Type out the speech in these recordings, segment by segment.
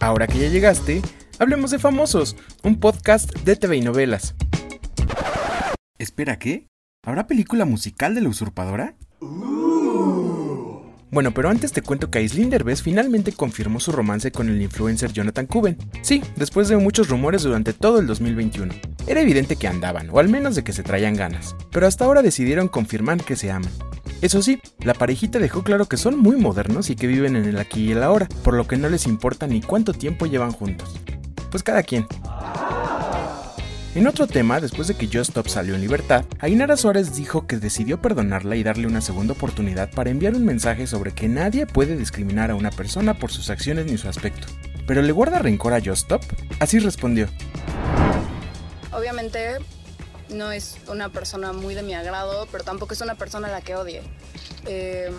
Ahora que ya llegaste, hablemos de Famosos, un podcast de TV y novelas. Espera, ¿qué? ¿Habrá película musical de la usurpadora? Bueno, pero antes te cuento que Aislinn Derbez finalmente confirmó su romance con el influencer Jonathan Cuben. Sí, después de muchos rumores durante todo el 2021. Era evidente que andaban, o al menos de que se traían ganas, pero hasta ahora decidieron confirmar que se aman. Eso sí, la parejita dejó claro que son muy modernos y que viven en el aquí y el ahora, por lo que no les importa ni cuánto tiempo llevan juntos. Pues cada quien. En otro tema, después de que Just Stop salió en libertad, Ainara Suárez dijo que decidió perdonarla y darle una segunda oportunidad para enviar un mensaje sobre que nadie puede discriminar a una persona por sus acciones ni su aspecto. ¿Pero le guarda rencor a Just Stop? Así respondió. Obviamente no es una persona muy de mi agrado, pero tampoco es una persona a la que odie. Eh,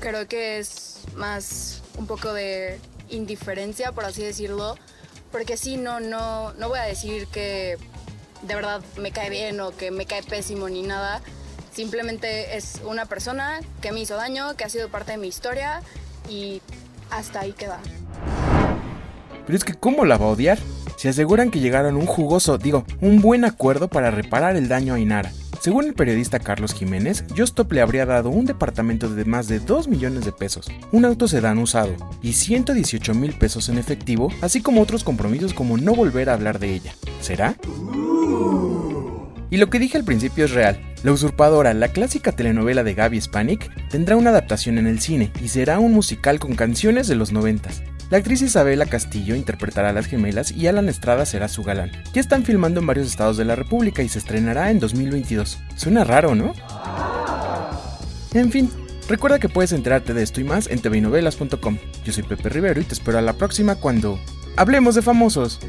creo que es más un poco de indiferencia, por así decirlo, porque sí, no, no, no voy a decir que de verdad me cae bien o que me cae pésimo ni nada. Simplemente es una persona que me hizo daño, que ha sido parte de mi historia y hasta ahí queda. Pero es que ¿cómo la va a odiar? Se aseguran que llegaron un jugoso, digo, un buen acuerdo para reparar el daño a Inara. Según el periodista Carlos Jiménez, Justop le habría dado un departamento de más de 2 millones de pesos, un auto sedán usado y 118 mil pesos en efectivo, así como otros compromisos como no volver a hablar de ella. ¿Será? Y lo que dije al principio es real. La usurpadora, la clásica telenovela de Gaby Spanik, tendrá una adaptación en el cine y será un musical con canciones de los noventas. La actriz Isabela Castillo interpretará a las gemelas y Alan Estrada será su galán. Ya están filmando en varios estados de la República y se estrenará en 2022. Suena raro, ¿no? En fin, recuerda que puedes enterarte de esto y más en tvnovelas.com. Yo soy Pepe Rivero y te espero a la próxima cuando hablemos de famosos.